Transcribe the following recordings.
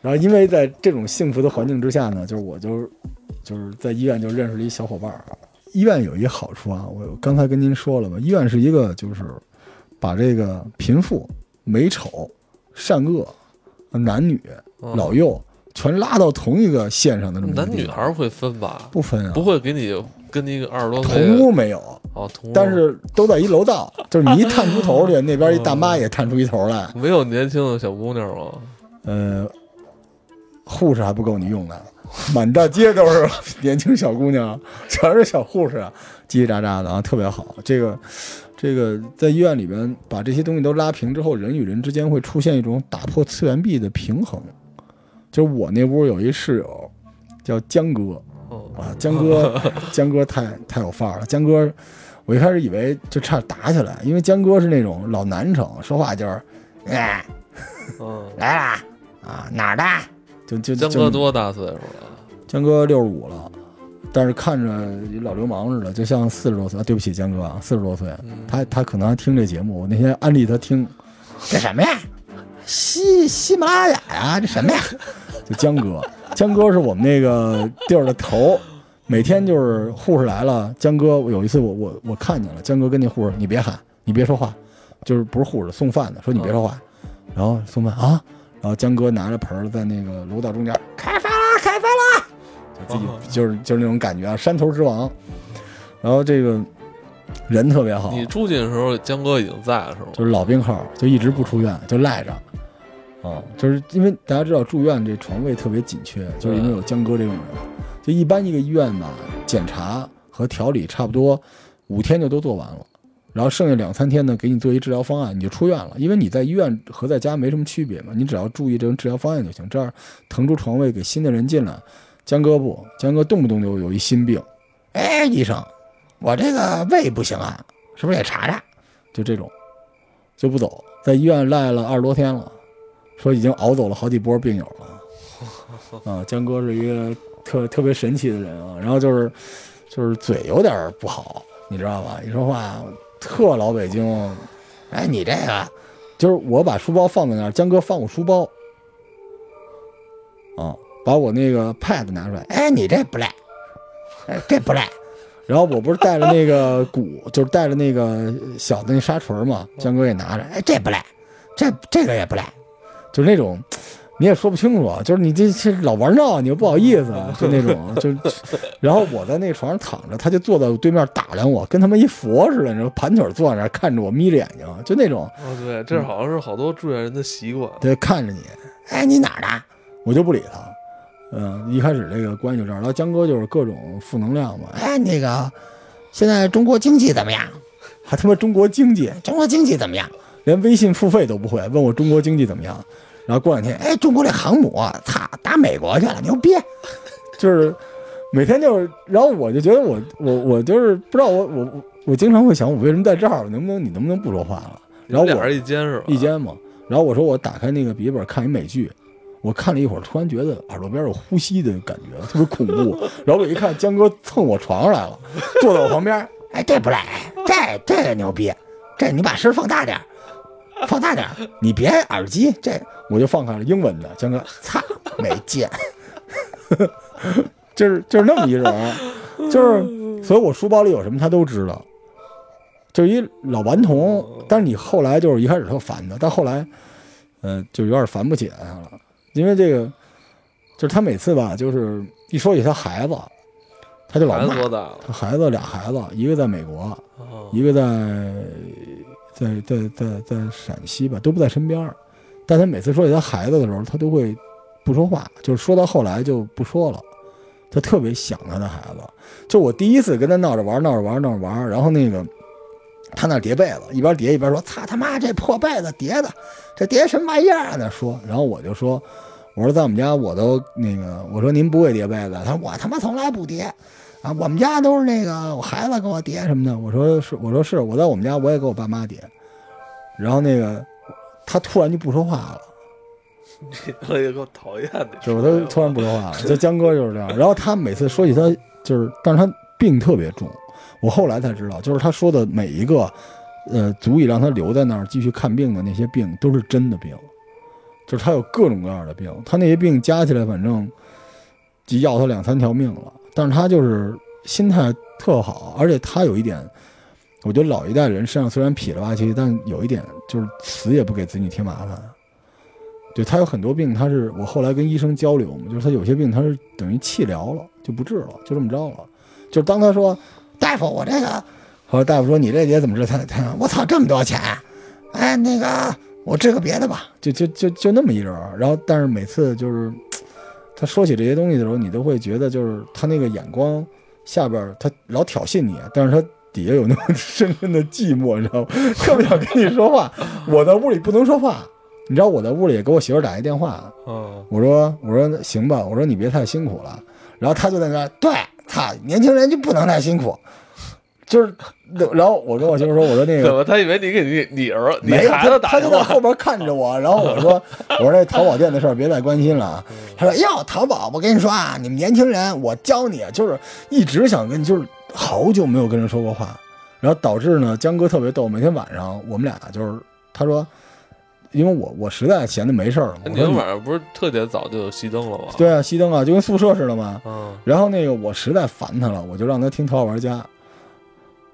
然后因为在这种幸福的环境之下呢，就是我就就是在医院就认识了一小伙伴儿。医院有一好处啊，我刚才跟您说了吧，医院是一个就是把这个贫富、美丑、善恶、男女、嗯老幼全拉到同一个线上的这么一个男女孩儿会分吧？不分啊，不会给你跟你二十多岁同屋没有，哦，同屋但是都在一楼道，就是你一探出头去，那边一大妈也探出一头来，没有年轻的小姑娘吗？呃，护士还不够你用的，满大街都是年轻小姑娘，全是小护士，叽叽喳喳的啊，特别好。这个，这个在医院里边把这些东西都拉平之后，人与人之间会出现一种打破次元壁的平衡。就是我那屋有一室友叫江哥哦，啊，江哥，江哥太太有范儿了，江哥。我一开始以为就差点打起来，因为江哥是那种老南城，说话就是，哎，嗯，来啦啊，哪儿的？就就江哥多大岁数了？江哥六十五了，但是看着一老流氓似的，就像四十多岁。啊对不起，江哥啊，四十多岁，嗯他他可能还听这节目。我那天安利他听，这什么呀？喜喜马拉雅呀？这什么呀？就江哥，江哥是我们那个地儿的头，每天就是护士来了，江哥有一次我我我看见了，江哥跟那护士，你别喊，你别说话，就是不是护士送饭的，说你别说话，然后送饭啊，然后江哥拿着盆儿在那个楼道中间开饭啦，开饭啦，就自己哦就是就是那种感觉啊，山头之王。然后这个人特别好，你住进的时候，江哥已经在了是吗？就是老病号，就一直不出院，就赖着。啊，就是因为大家知道住院这床位特别紧缺，就是因为有江哥这种人。就一般一个医院吧，检查和调理差不多五天就都做完了，然后剩下两三天呢，给你做一治疗方案，你就出院了。因为你在医院和在家没什么区别嘛，你只要注意这种治疗方案就行。这样腾出床位给新的人进来。江哥不，江哥动不动就有一心病，哎，医生，我这个胃不行啊，是不是也查查？就这种，就不走，在医院赖了二十多天了，说已经熬走了好几波病友了。啊，江哥是一个特特别神奇的人啊，然后就是就是嘴有点不好，你知道吧？一说话特老北京，哎，你这个。就是我把书包放在那儿，江哥放我书包，啊，把我那个 pad 拿出来，哎，你这不赖，哎，这不赖。然后我不是带着那个鼓，就是带着那个小的那沙锤嘛，江哥也拿着，哎，这不赖，这这个也不赖，就是那种你也说不清楚，啊就是你这这老玩闹，你又不好意思，就那种 就，然后我在那床上躺着，他就坐在对面打量我，跟他妈一佛似的，你说盘腿坐在那儿看着我，眯着眼睛，就那种，哦，对，这好像是好多住院人的习惯。对，看着你，哎，你哪儿的？我就不理他。嗯，一开始这个关系就这样，然后江哥就是各种负能量嘛。哎，那个，现在中国经济怎么样？还他妈中国经济，中国经济怎么样？连微信付费都不会，问我中国经济怎么样？然后过两天，哎，中国这航母，操，打美国去了，牛逼！就是每天就是，然后我就觉得我我我就是不知道我我我我经常会想，我为什么在这儿？能不能你能不能不说话了？然后我一间是吧？一间嘛。然后我说我打开那个笔记本看一美剧，我看了一会儿，突然觉得耳朵边有呼吸的感觉，特别恐怖。然后我一看，江哥蹭我床上来了，坐在我旁边。哎，这不赖，这这个牛逼，这你把声放大点儿，放大点儿，你别耳机。这我就放开了英文的，江哥，擦，没见，就是就是那么一人，就是所以我书包里有什么他都知道。就一老顽童，但是你后来就是一开始特烦他，但后来，呃，就有点烦不起来他了，因为这个，就是他每次吧，就是一说起他孩子，他就老骂孩子多大了？他孩子俩孩子，一个在美国，哦一个在在在在在陕西吧，都不在身边儿。但他每次说起他孩子的时候，他都会不说话，就是说到后来就不说了。他特别想他的孩子。就我第一次跟他闹着玩，闹着玩，闹着玩，然后那个他那叠被子，一边叠一边说：“操他妈这破被子叠的，这叠什么玩意儿啊？”那说，然后我就说：“我说在我们家我都那个，我说您不会叠被子，他说我他妈从来不叠。”啊，我们家都是那个我孩子给我叠什么的。我说是，我说是，我在我们家我也给我爸妈叠。然后那个他突然就不说话了，我也够讨厌的，就是他突然不说话了。就江哥就是这样。然后他每次说起他就是，但是他病特别重。我后来才知道，就是他说的每一个，呃，足以让他留在那儿继续看病的那些病，都是真的病。就是他有各种各样的病，他那些病加起来，反正就要他两三条命了。但是他就是心态特好，而且他有一点，我觉得老一代人身上虽然痞了吧唧，但有一点就是死也不给子女添麻烦。对他有很多病，他是我后来跟医生交流嘛，就是他有些病他是等于气疗了，就不治了，就这么着了。就是当他说大夫，我这个，后来大夫说你这节怎么治？他他我操这么多钱，哎那个我治个别的吧，就就就就那么一人。然后但是每次就是他说起这些东西的时候，你都会觉得就是他那个眼光下边他老挑衅你，但是他底下有那种深深的寂寞，你知道吗？特别想跟你说话，我在屋里不能说话。你知道我在屋里给我媳妇打一电话，嗯，我说我说行吧，我说你别太辛苦了。然后他就在那对，操，年轻人就不能太辛苦，就是，然后我跟我媳妇说，我说那个，怎么？他以为你给你你儿你，孩子打他就在后边看着我。然后我说 我说那淘宝店的事儿别再关心了啊。他说哟，淘宝，我跟你说啊，你们年轻人，我教你，就是一直想跟，就是好久没有跟人说过话，然后导致呢，江哥特别逗，每天晚上我们俩就是他说。因为我我实在闲的没事儿了，你们晚上不是特别早就熄灯了吗？对啊，熄灯啊，就跟宿舍似的嘛。嗯。然后那个我实在烦他了，我就让他听《头号玩家》。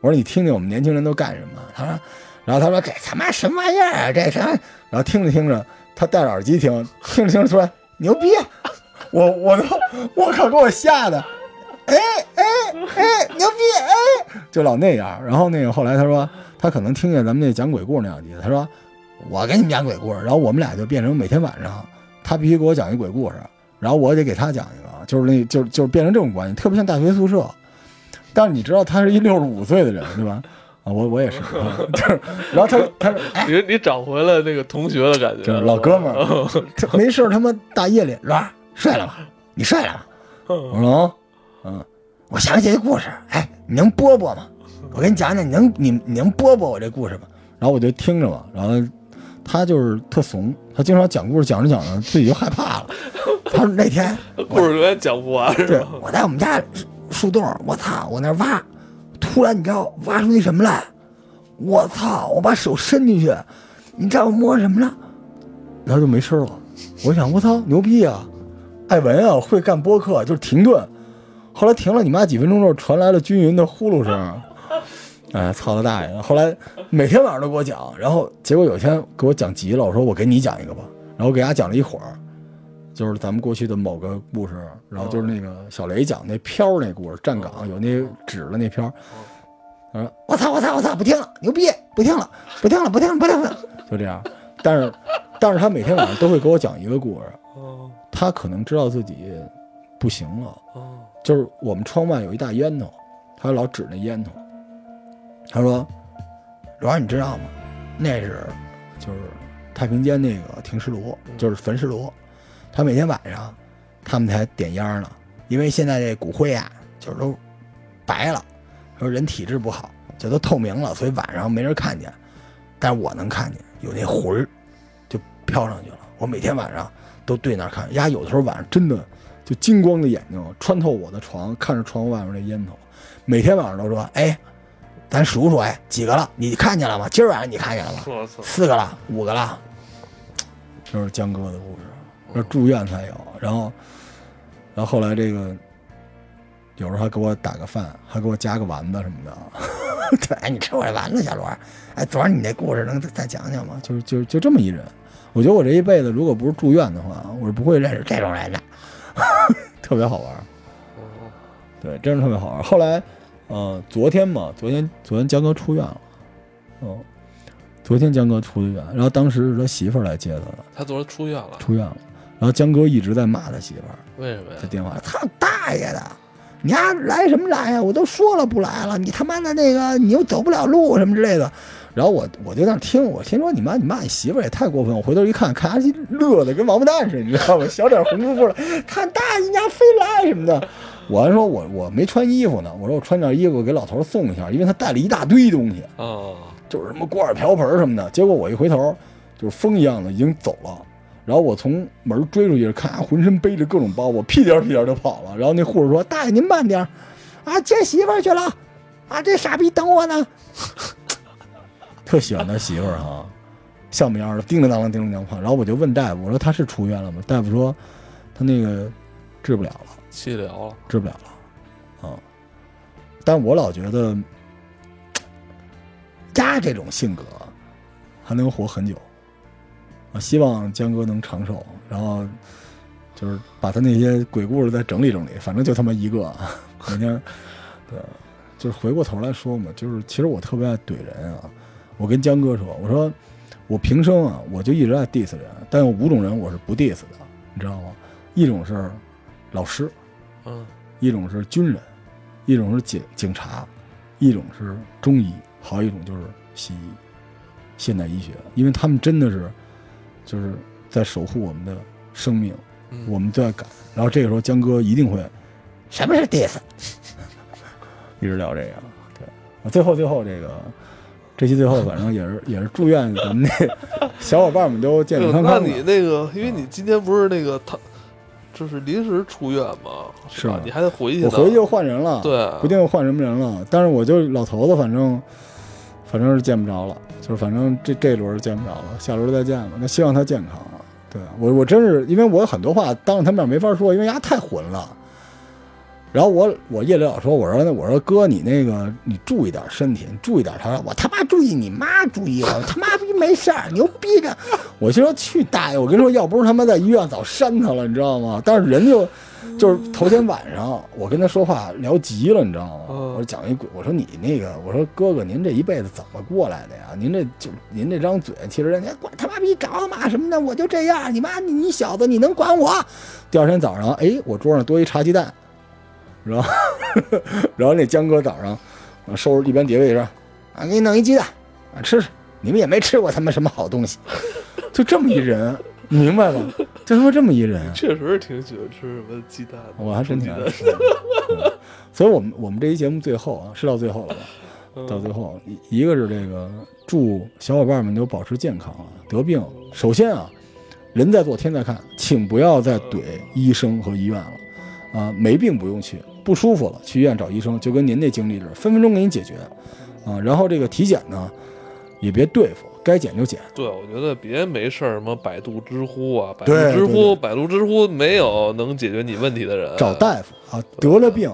我说你听听我们年轻人都干什么？他说，然后他说这他妈什么玩意儿啊？这什么？然后听着听着，他戴着耳机听，听着听着出来牛逼，我我都我靠给我吓的，哎哎哎牛逼哎，就老那样。然后那个后来他说他可能听见咱们那讲鬼故事那两集，他说。我给你们讲鬼故事，然后我们俩就变成每天晚上，他必须给我讲一鬼故事，然后我得给他讲一个，就是那，就就变成这种关系，特别像大学宿舍。但是你知道他是一六十五岁的人，对吧？啊，我我也是，就是，然后他他说，你你找回了那个同学的感觉，老哥们儿，没事他妈大夜里，老睡了吗？你睡了吗？我说，嗯，我想起一故事，哎，你能播播吗？我给你讲讲，你能你你能播播我这故事吗？然后我就听着嘛，然后。他就是特怂，他经常讲故事，讲着讲着自己就害怕了。他说那天 故事永远讲不完，是吧？我在我们家树洞，我操，我那挖，突然你知道挖出那什么来？我操，我把手伸进去，你知道我摸什么了？然后就没声了。我想，我操，牛逼啊！艾文啊，会干播客，就是停顿。后来停了你妈几分钟之后，传来了均匀的呼噜声。哎，操他大爷！后来每天晚上都给我讲，然后结果有一天给我讲急了，我说我给你讲一个吧。然后给大家讲了一会儿，就是咱们过去的某个故事，然后就是那个小雷讲那飘那故事，站岗有那纸的那飘。他说：“我操我操我操，不听了，牛逼，不听了，不听了，不听了，不听了。”就这样。但是，但是他每天晚上都会给我讲一个故事。他可能知道自己不行了。就是我们窗外有一大烟囱，他老指那烟囱。他说：“罗二，你知道吗？那是就是太平间那个停尸炉，就是焚尸炉。他每天晚上他们才点烟呢，因为现在这骨灰啊，就是都白了，说人体质不好，就都透明了，所以晚上没人看见。但是我能看见有那魂儿就飘上去了。我每天晚上都对那儿看，呀，有的时候晚上真的就金光的眼睛穿透我的床，看着床外面那烟头，每天晚上都说：哎。”咱数数，哎，几个了？你看见了吗？今儿晚上你看见了吗？四个了，五个了。就是江哥的故事，那住院才有。然后，然后后来这个，有时候还给我打个饭，还给我加个丸子什么的。对，哎，你吃我这丸子，小罗。哎，昨儿你那故事能再讲讲吗？就是就就这么一人。我觉得我这一辈子，如果不是住院的话，我是不会认识这种人的。特别好玩。对，真是特别好玩。后来。呃，昨天嘛，昨天昨天江哥出院了，嗯，昨天江哥出的院，然后当时是他媳妇儿来接他的，他昨儿出院了，出院了，然后江哥一直在骂他媳妇儿，为什么呀？他电话，操大爷的，你丫来什么来呀？我都说了不来了，你他妈的那个你又走不了路什么之类的，然后我我就在那听，我听说你妈你骂你媳妇儿也太过分，我回头一看，看阿基乐的跟王八蛋似的，你知道吗？小脸红扑扑的，看大爷你家飞来什么的。我还说，我我没穿衣服呢。我说我穿件衣服给老头送一下，因为他带了一大堆东西啊，就是什么锅碗瓢盆什么的。结果我一回头，就是风一样的已经走了。然后我从门追出去，看他浑身背着各种包，我屁颠屁颠就跑了。然后那护士说：“大爷您慢点，啊接媳妇去了，啊这傻逼等我呢。”特喜欢他媳妇儿哈，笑眯眯的，叮铃当啷，叮铃当啷。然后我就问大夫，我说他是出院了吗？大夫说他那个治不了了，气疗了，治不了了。啊，但我老觉得，鸭这种性格还能活很久。啊，希望江哥能长寿，然后就是把他那些鬼故事再整理整理，反正就他妈一个，每天，对，就是回过头来说嘛，就是其实我特别爱怼人啊。我跟江哥说，我说。我平生啊，我就一直在 diss 人，但有五种人我是不 diss 的，你知道吗？一种是老师，嗯，一种是军人，一种是警警察，一种是中医，还有一种就是西医，现代医学，因为他们真的是就是在守护我们的生命，我们都在赶。然后这个时候江哥一定会，什么是 diss？一直聊这个，对，最后最后这个。这期最后反正也是也是祝愿咱们那 小伙伴们都健健康康。那你那个，因为你今天不是那个他，就是临时出院嘛，是吧？你还得回去。我回去就换人了，对，不定换什么人了。但是我就老头子，反正反正是见不着了，就是反正这这轮见不着了，下轮再见吧。那希望他健康。对我我真是因为我有很多话当着他面没法说，因为丫太混了。然后我我夜里老说，我说那我说哥你那个你注意点身体，你注意点。他说我他妈注意，你妈注意，我他妈逼没事儿，牛逼着。我心说去大爷，我跟你说，要不是他妈在医院早扇他了，你知道吗？但是人就就是头天晚上我跟他说话聊急了，你知道吗？我说讲一鬼，我说你那个，我说哥哥您这一辈子怎么过来的呀？您这就您这张嘴，其实人家管他妈逼搞嘛什么的，我就这样，你妈你你小子你能管我？第二天早上，哎，我桌上多一茶鸡蛋。然后，然后那江哥早上，收拾一边叠位置，啊，给你弄一鸡蛋，啊，吃吃。你们也没吃过他妈什么好东西，就这么一人，明白吗？就他妈这么一人，确实是挺喜欢吃什么鸡蛋的。我还真挺爱吃。所以我们我们这一节目最后啊，是到最后了吧？到最后，一一个是这个祝小伙伴们都保持健康啊，得病。首先啊，人在做天在看，请不要再怼医生和医院了。啊，没病不用去，不舒服了去医院找医生，就跟您那经历似的，分分钟给你解决。啊，然后这个体检呢，也别对付，该检就检。对，我觉得别没事儿什么百度、知乎啊，百度、知乎、百度、知乎没有能解决你问题的人。找大夫啊，得了病，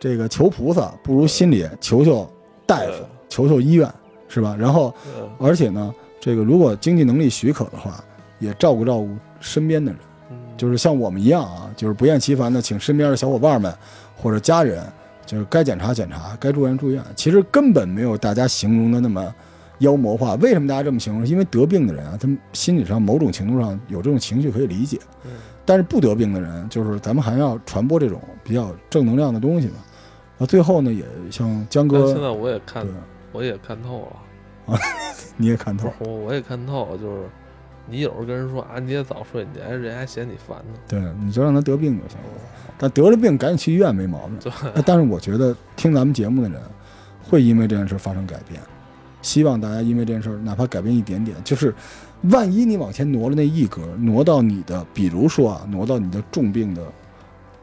这个求菩萨不如心里求求大夫，求求医院，是吧？然后，而且呢，这个如果经济能力许可的话，也照顾照顾身边的人。就是像我们一样啊，就是不厌其烦的请身边的小伙伴们或者家人，就是该检查检查，该住院住院。其实根本没有大家形容的那么妖魔化。为什么大家这么形容？因为得病的人啊，他们心理上某种程度上有这种情绪可以理解。但是不得病的人，就是咱们还要传播这种比较正能量的东西嘛。啊，最后呢，也像江哥，现在我也看，我也看透了啊，你也看透，我我也看透了，就是。你有时候跟人说啊，你也早睡，你还人还嫌你烦呢。对，你就让他得病就行了。但得了病赶紧去医院没毛病。但是我觉得听咱们节目的人会因为这件事发生改变。希望大家因为这件事哪怕改变一点点，就是万一你往前挪了那一格，挪到你的，比如说啊，挪到你的重病的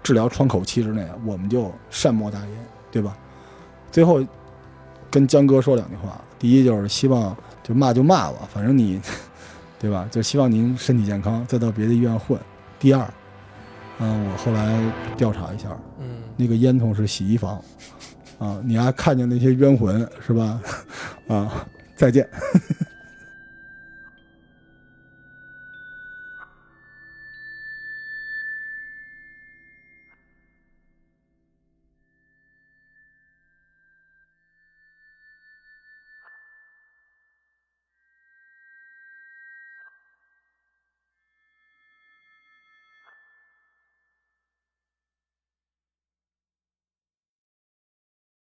治疗窗口期之内，我们就善莫大焉，对吧？最后跟江哥说两句话，第一就是希望就骂就骂吧，反正你。对吧？就希望您身体健康，再到别的医院混。第二，嗯，我后来调查一下，嗯，那个烟囱是洗衣房，啊，你还看见那些冤魂是吧？啊，再见。